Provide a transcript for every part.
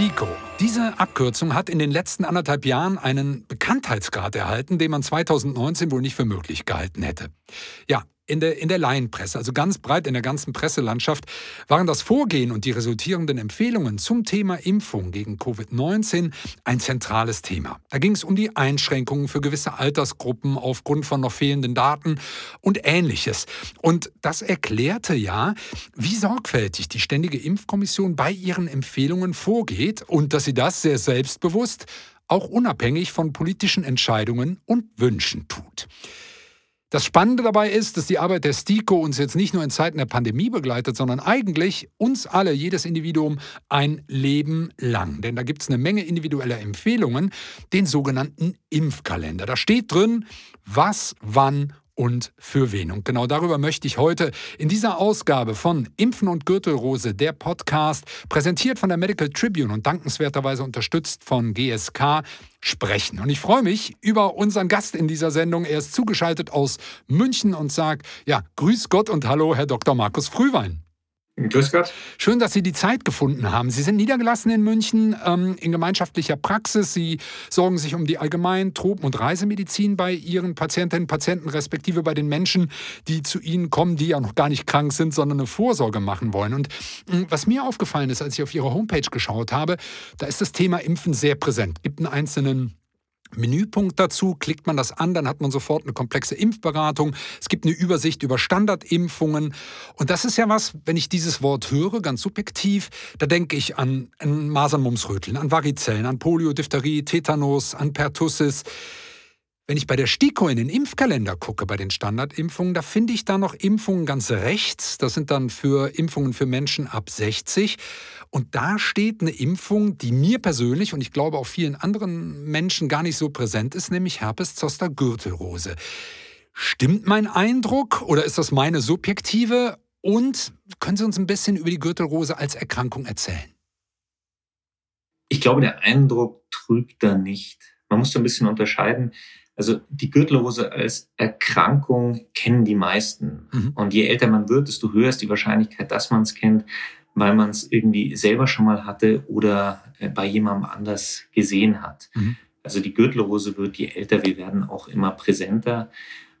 STIKO. Diese Abkürzung hat in den letzten anderthalb Jahren einen Bekanntheitsgrad erhalten, den man 2019 wohl nicht für möglich gehalten hätte. Ja, in der, in der Laienpresse, also ganz breit in der ganzen Presselandschaft, waren das Vorgehen und die resultierenden Empfehlungen zum Thema Impfung gegen Covid-19 ein zentrales Thema. Da ging es um die Einschränkungen für gewisse Altersgruppen aufgrund von noch fehlenden Daten und ähnliches. Und das erklärte ja, wie sorgfältig die Ständige Impfkommission bei ihren Empfehlungen vorgeht und dass sie das sehr selbstbewusst, auch unabhängig von politischen Entscheidungen und Wünschen tut. Das Spannende dabei ist, dass die Arbeit der STIKO uns jetzt nicht nur in Zeiten der Pandemie begleitet, sondern eigentlich uns alle, jedes Individuum, ein Leben lang. Denn da gibt es eine Menge individueller Empfehlungen, den sogenannten Impfkalender. Da steht drin, was, wann und für wen. Und genau darüber möchte ich heute in dieser Ausgabe von Impfen und Gürtelrose, der Podcast, präsentiert von der Medical Tribune und dankenswerterweise unterstützt von GSK, sprechen. Und ich freue mich über unseren Gast in dieser Sendung. Er ist zugeschaltet aus München und sagt, ja, grüß Gott und hallo, Herr Dr. Markus Frühwein. Grüß Gott. Schön, dass Sie die Zeit gefunden haben. Sie sind niedergelassen in München ähm, in gemeinschaftlicher Praxis. Sie sorgen sich um die Allgemein-, Tropen- und Reisemedizin bei Ihren Patientinnen und Patienten, respektive bei den Menschen, die zu Ihnen kommen, die ja noch gar nicht krank sind, sondern eine Vorsorge machen wollen. Und äh, was mir aufgefallen ist, als ich auf Ihre Homepage geschaut habe, da ist das Thema Impfen sehr präsent. Es gibt einen einzelnen Menüpunkt dazu, klickt man das an, dann hat man sofort eine komplexe Impfberatung. Es gibt eine Übersicht über Standardimpfungen. Und das ist ja was, wenn ich dieses Wort höre, ganz subjektiv, da denke ich an, an Masern, Mumps, Röteln, an Varizellen, an Polio, Diphtherie, Tetanus, an Pertussis. Wenn ich bei der STIKO in den Impfkalender gucke, bei den Standardimpfungen, da finde ich da noch Impfungen ganz rechts. Das sind dann für Impfungen für Menschen ab 60. Und da steht eine Impfung, die mir persönlich und ich glaube auch vielen anderen Menschen gar nicht so präsent ist, nämlich Herpes Zoster Gürtelrose. Stimmt mein Eindruck oder ist das meine subjektive? Und können Sie uns ein bisschen über die Gürtelrose als Erkrankung erzählen? Ich glaube, der Eindruck trügt da nicht. Man muss da ein bisschen unterscheiden. Also die Gürtelrose als Erkrankung kennen die meisten. Mhm. Und je älter man wird, desto höher ist die Wahrscheinlichkeit, dass man es kennt, weil man es irgendwie selber schon mal hatte oder äh, bei jemandem anders gesehen hat. Mhm. Also die Gürtelrose wird, je älter wir werden, auch immer präsenter.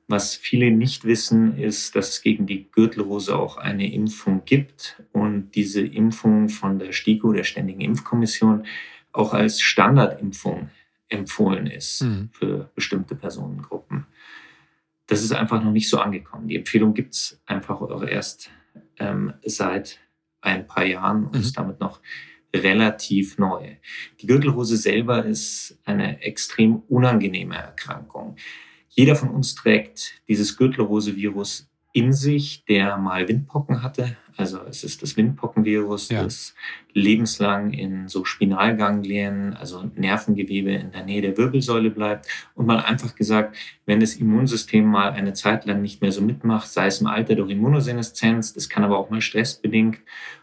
Was viele nicht wissen, ist, dass es gegen die Gürtelrose auch eine Impfung gibt und diese Impfung von der STIKO, der Ständigen Impfkommission, auch als Standardimpfung empfohlen ist mhm. für bestimmte Personengruppen. Das ist einfach noch nicht so angekommen. Die Empfehlung gibt es einfach auch erst ähm, seit ein paar Jahren und mhm. ist damit noch relativ neu. Die Gürtelrose selber ist eine extrem unangenehme Erkrankung. Jeder von uns trägt dieses Gürtelrose-Virus in sich, der mal Windpocken hatte. Also es ist das Windpockenvirus, ja. das lebenslang in so Spinalganglien, also Nervengewebe in der Nähe der Wirbelsäule bleibt. Und mal einfach gesagt, wenn das Immunsystem mal eine Zeit lang nicht mehr so mitmacht, sei es im Alter durch Immunoseneszenz, das kann aber auch mal stressbedingt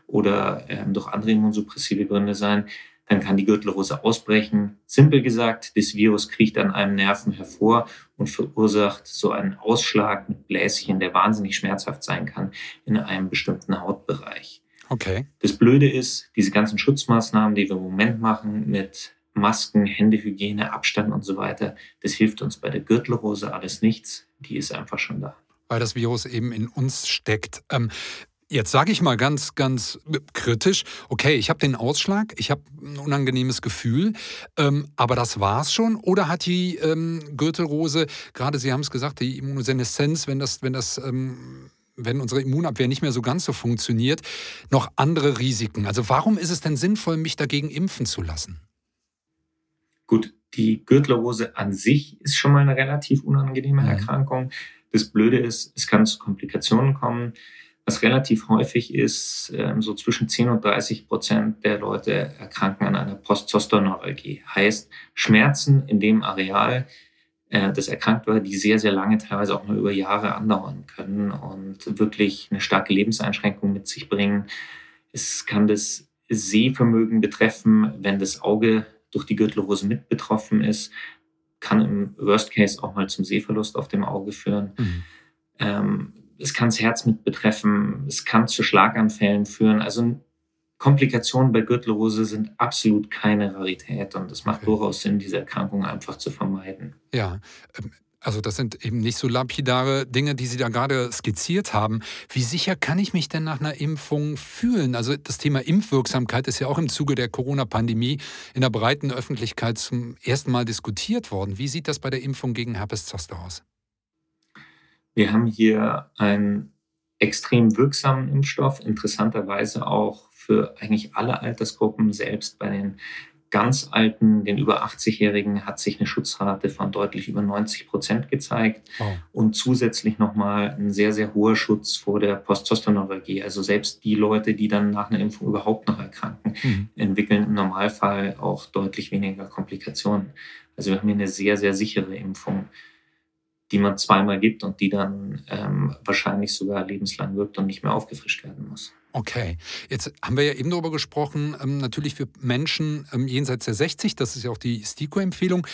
oder ähm, durch andere immunsuppressive Gründe sein, dann kann die Gürtelrose ausbrechen. Simpel gesagt, das Virus kriecht an einem Nerven hervor und verursacht so einen Ausschlag mit Bläschen, der wahnsinnig schmerzhaft sein kann in einem bestimmten Hautbereich. Okay. Das Blöde ist, diese ganzen Schutzmaßnahmen, die wir im Moment machen mit Masken, Händehygiene, Abstand und so weiter, das hilft uns bei der Gürtelrose alles nichts. Die ist einfach schon da weil das Virus eben in uns steckt. Ähm, Jetzt sage ich mal ganz, ganz kritisch, okay, ich habe den Ausschlag, ich habe ein unangenehmes Gefühl, ähm, aber das war's schon? Oder hat die ähm, Gürtelrose, gerade Sie haben es gesagt, die Immunoseneszenz, wenn das, wenn das ähm, wenn unsere Immunabwehr nicht mehr so ganz so funktioniert, noch andere Risiken? Also warum ist es denn sinnvoll, mich dagegen impfen zu lassen? Gut, die Gürtelrose an sich ist schon mal eine relativ unangenehme mhm. Erkrankung. Das Blöde ist, es kann zu Komplikationen kommen. Was relativ häufig ist, ähm, so zwischen 10 und 30 Prozent der Leute erkranken an einer Postzosterneuralgie. Heißt Schmerzen in dem Areal, äh, das erkrankt war, die sehr, sehr lange, teilweise auch nur über Jahre andauern können und wirklich eine starke Lebenseinschränkung mit sich bringen. Es kann das Sehvermögen betreffen, wenn das Auge durch die Gürtelrose mit betroffen ist, kann im Worst Case auch mal zum Sehverlust auf dem Auge führen. Mhm. Ähm, es kann das Herz mit betreffen, es kann zu Schlaganfällen führen. Also Komplikationen bei Gürtelrose sind absolut keine Rarität und es macht okay. durchaus Sinn, diese Erkrankung einfach zu vermeiden. Ja, ähm, also das sind eben nicht so lapidare Dinge, die Sie da gerade skizziert haben. Wie sicher kann ich mich denn nach einer Impfung fühlen? Also das Thema Impfwirksamkeit ist ja auch im Zuge der Corona-Pandemie in der breiten Öffentlichkeit zum ersten Mal diskutiert worden. Wie sieht das bei der Impfung gegen Herpes Zoster aus? Wir haben hier einen extrem wirksamen Impfstoff, interessanterweise auch für eigentlich alle Altersgruppen, selbst bei den ganz Alten, den über 80-Jährigen, hat sich eine Schutzrate von deutlich über 90 Prozent gezeigt oh. und zusätzlich nochmal ein sehr, sehr hoher Schutz vor der Postzosternoralgie. Also selbst die Leute, die dann nach einer Impfung überhaupt noch erkranken, mhm. entwickeln im Normalfall auch deutlich weniger Komplikationen. Also wir haben hier eine sehr, sehr sichere Impfung, die man zweimal gibt und die dann ähm, wahrscheinlich sogar lebenslang wirkt und nicht mehr aufgefrischt werden muss. Okay, jetzt haben wir ja eben darüber gesprochen, ähm, natürlich für Menschen ähm, jenseits der 60, das ist ja auch die STIKO-Empfehlung.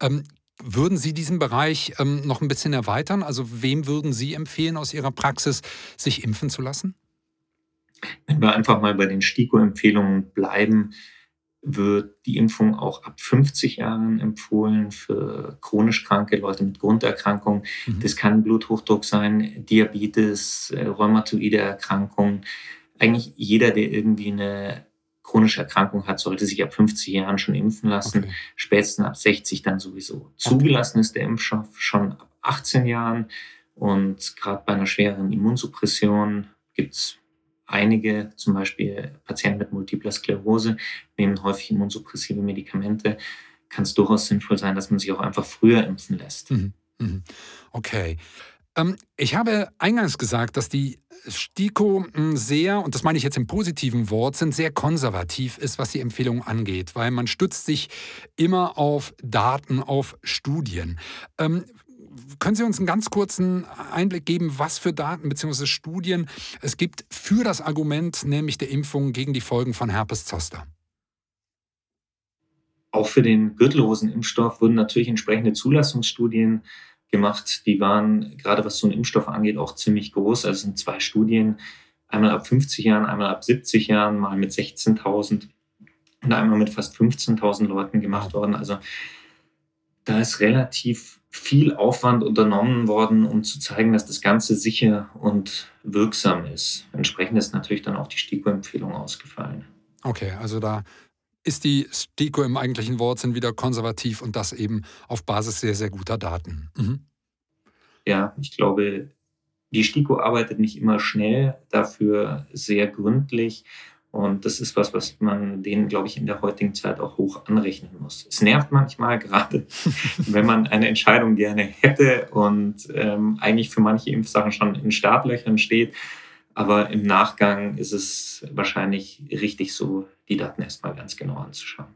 Ähm, würden Sie diesen Bereich ähm, noch ein bisschen erweitern? Also wem würden Sie empfehlen aus Ihrer Praxis, sich impfen zu lassen? Wenn wir einfach mal bei den STIKO-Empfehlungen bleiben, wird die Impfung auch ab 50 Jahren empfohlen für chronisch kranke Leute mit Grunderkrankungen. Mhm. Das kann Bluthochdruck sein, Diabetes, äh, rheumatoide Erkrankungen eigentlich jeder, der irgendwie eine chronische Erkrankung hat, sollte sich ab 50 Jahren schon impfen lassen. Okay. Spätestens ab 60 dann sowieso. Zugelassen ist der Impfstoff schon ab 18 Jahren. Und gerade bei einer schweren Immunsuppression gibt es einige, zum Beispiel Patienten mit multipler Sklerose, nehmen häufig immunsuppressive Medikamente. Kann es durchaus sinnvoll sein, dass man sich auch einfach früher impfen lässt. Mhm. mhm. Okay. Ähm, ich habe eingangs gesagt, dass die STIKO hm, sehr, und das meine ich jetzt im positiven Wort, sind sehr konservativ ist, was die Empfehlung angeht, weil man stützt sich immer auf Daten, auf Studien. Können Sie uns einen ganz kurzen Einblick geben, was für Daten bzw. Studien es gibt für das Argument, nämlich der Impfung gegen die Folgen von Herpes Zoster? Auch für den Gürtellosenimpfstoff wurden natürlich entsprechende Zulassungsstudien gemacht. Die waren, gerade was so einen Impfstoff angeht, auch ziemlich groß. Also es sind zwei Studien, einmal ab 50 Jahren, einmal ab 70 Jahren, mal mit 16.000 und einmal mit fast 15.000 Leuten gemacht worden. Also da ist relativ viel Aufwand unternommen worden, um zu zeigen, dass das Ganze sicher und wirksam ist. Entsprechend ist natürlich dann auch die STIKO-Empfehlung ausgefallen. Okay, also da ist die STIKO im eigentlichen Wortsinn wieder konservativ und das eben auf Basis sehr, sehr guter Daten. Mhm. Ja, ich glaube, die STIKO arbeitet nicht immer schnell, dafür sehr gründlich. Und das ist was, was man denen, glaube ich, in der heutigen Zeit auch hoch anrechnen muss. Es nervt manchmal, gerade wenn man eine Entscheidung gerne hätte und ähm, eigentlich für manche Impfsachen schon in Startlöchern steht aber im Nachgang ist es wahrscheinlich richtig so, die Daten erstmal ganz genau anzuschauen.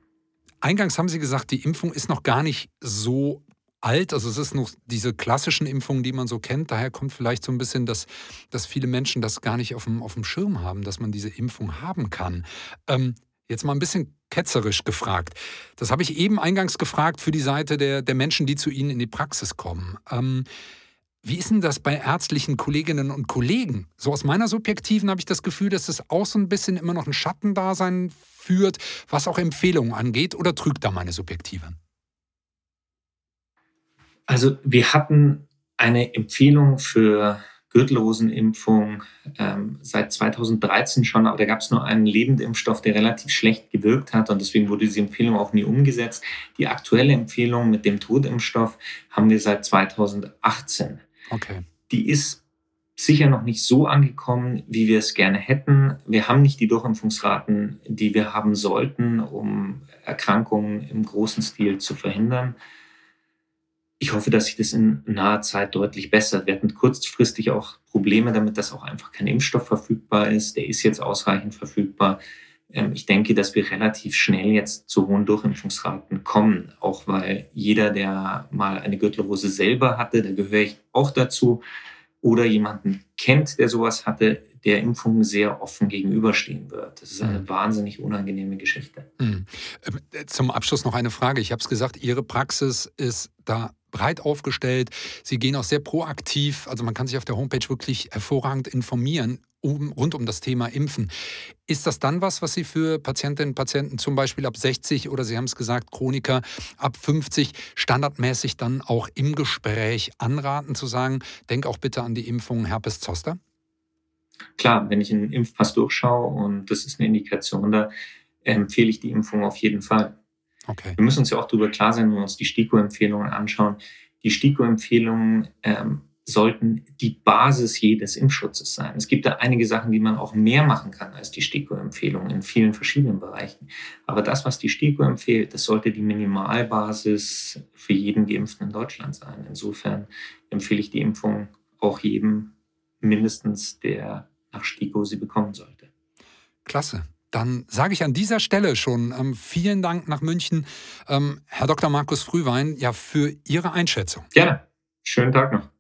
Eingangs haben Sie gesagt, die Impfung ist noch gar nicht so alt. Also es ist noch diese klassischen Impfungen, die man so kennt. Daher kommt vielleicht so ein bisschen, dass, dass viele Menschen das gar nicht auf dem, auf dem Schirm haben, dass man diese Impfung haben kann. Ähm, jetzt mal ein bisschen ketzerisch gefragt. Das habe ich eben eingangs gefragt für die Seite der, der Menschen, die zu Ihnen in die Praxis kommen. Ähm, wie ist denn das bei ärztlichen Kolleginnen und Kollegen? So aus meiner Subjektiven habe ich das Gefühl, dass es auch so ein bisschen immer noch ein Schattendasein führt, was auch Empfehlungen angeht, oder trügt da meine Subjektive? Also wir hatten eine Empfehlung für Gürtellosenimpfung ähm, seit 2013 schon, aber da gab es nur einen Lebendimpfstoff, der relativ schlecht gewirkt hat und deswegen wurde diese Empfehlung auch nie umgesetzt. Die aktuelle Empfehlung mit dem Totimpfstoff haben wir seit 2018. Okay. Die ist sicher noch nicht so angekommen, wie wir es gerne hätten. Wir haben nicht die Durchimpfungsraten, die wir haben sollten, um Erkrankungen im großen Stil zu verhindern. Ich hoffe, dass sich das in naher Zeit deutlich bessert. Wir hatten kurzfristig auch Probleme damit, dass auch einfach kein Impfstoff verfügbar ist. Der ist jetzt ausreichend verfügbar. Ähm, ich denke, dass wir relativ schnell jetzt zu hohen Durchimpfungsraten kommen, auch weil jeder, der mal eine Gürtelrose selber hatte, da gehöre ich auch dazu, oder jemanden kennt, der sowas hatte, der Impfung sehr offen gegenüberstehen wird. Das ist eine mhm. wahnsinnig unangenehme Geschichte. Mhm. Zum Abschluss noch eine Frage. Ich habe es gesagt, Ihre Praxis ist da breit aufgestellt. Sie gehen auch sehr proaktiv. Also man kann sich auf der Homepage wirklich hervorragend informieren um, rund um das Thema Impfen. Ist das dann was, was Sie für Patientinnen und Patienten zum Beispiel ab 60 oder Sie haben es gesagt, Chroniker ab 50 standardmäßig dann auch im Gespräch anraten zu sagen, denk auch bitte an die Impfung Herpes Zoster? Klar, wenn ich einen Impfpass durchschaue und das ist eine Indikation, da empfehle ich die Impfung auf jeden Fall. Okay. Wir müssen uns ja auch darüber klar sein, wenn wir uns die STIKO-Empfehlungen anschauen. Die STIKO-Empfehlungen ähm, sollten die Basis jedes Impfschutzes sein. Es gibt da einige Sachen, die man auch mehr machen kann als die STIKO-Empfehlung in vielen verschiedenen Bereichen. Aber das, was die STIKO empfiehlt, das sollte die Minimalbasis für jeden Geimpften in Deutschland sein. Insofern empfehle ich die Impfung auch jedem mindestens, der nach STIKO sie bekommen sollte. Klasse. Dann sage ich an dieser Stelle schon ähm, vielen Dank nach München, ähm, Herr Dr. Markus Frühwein, ja, für Ihre Einschätzung. Gerne. Schönen Tag noch.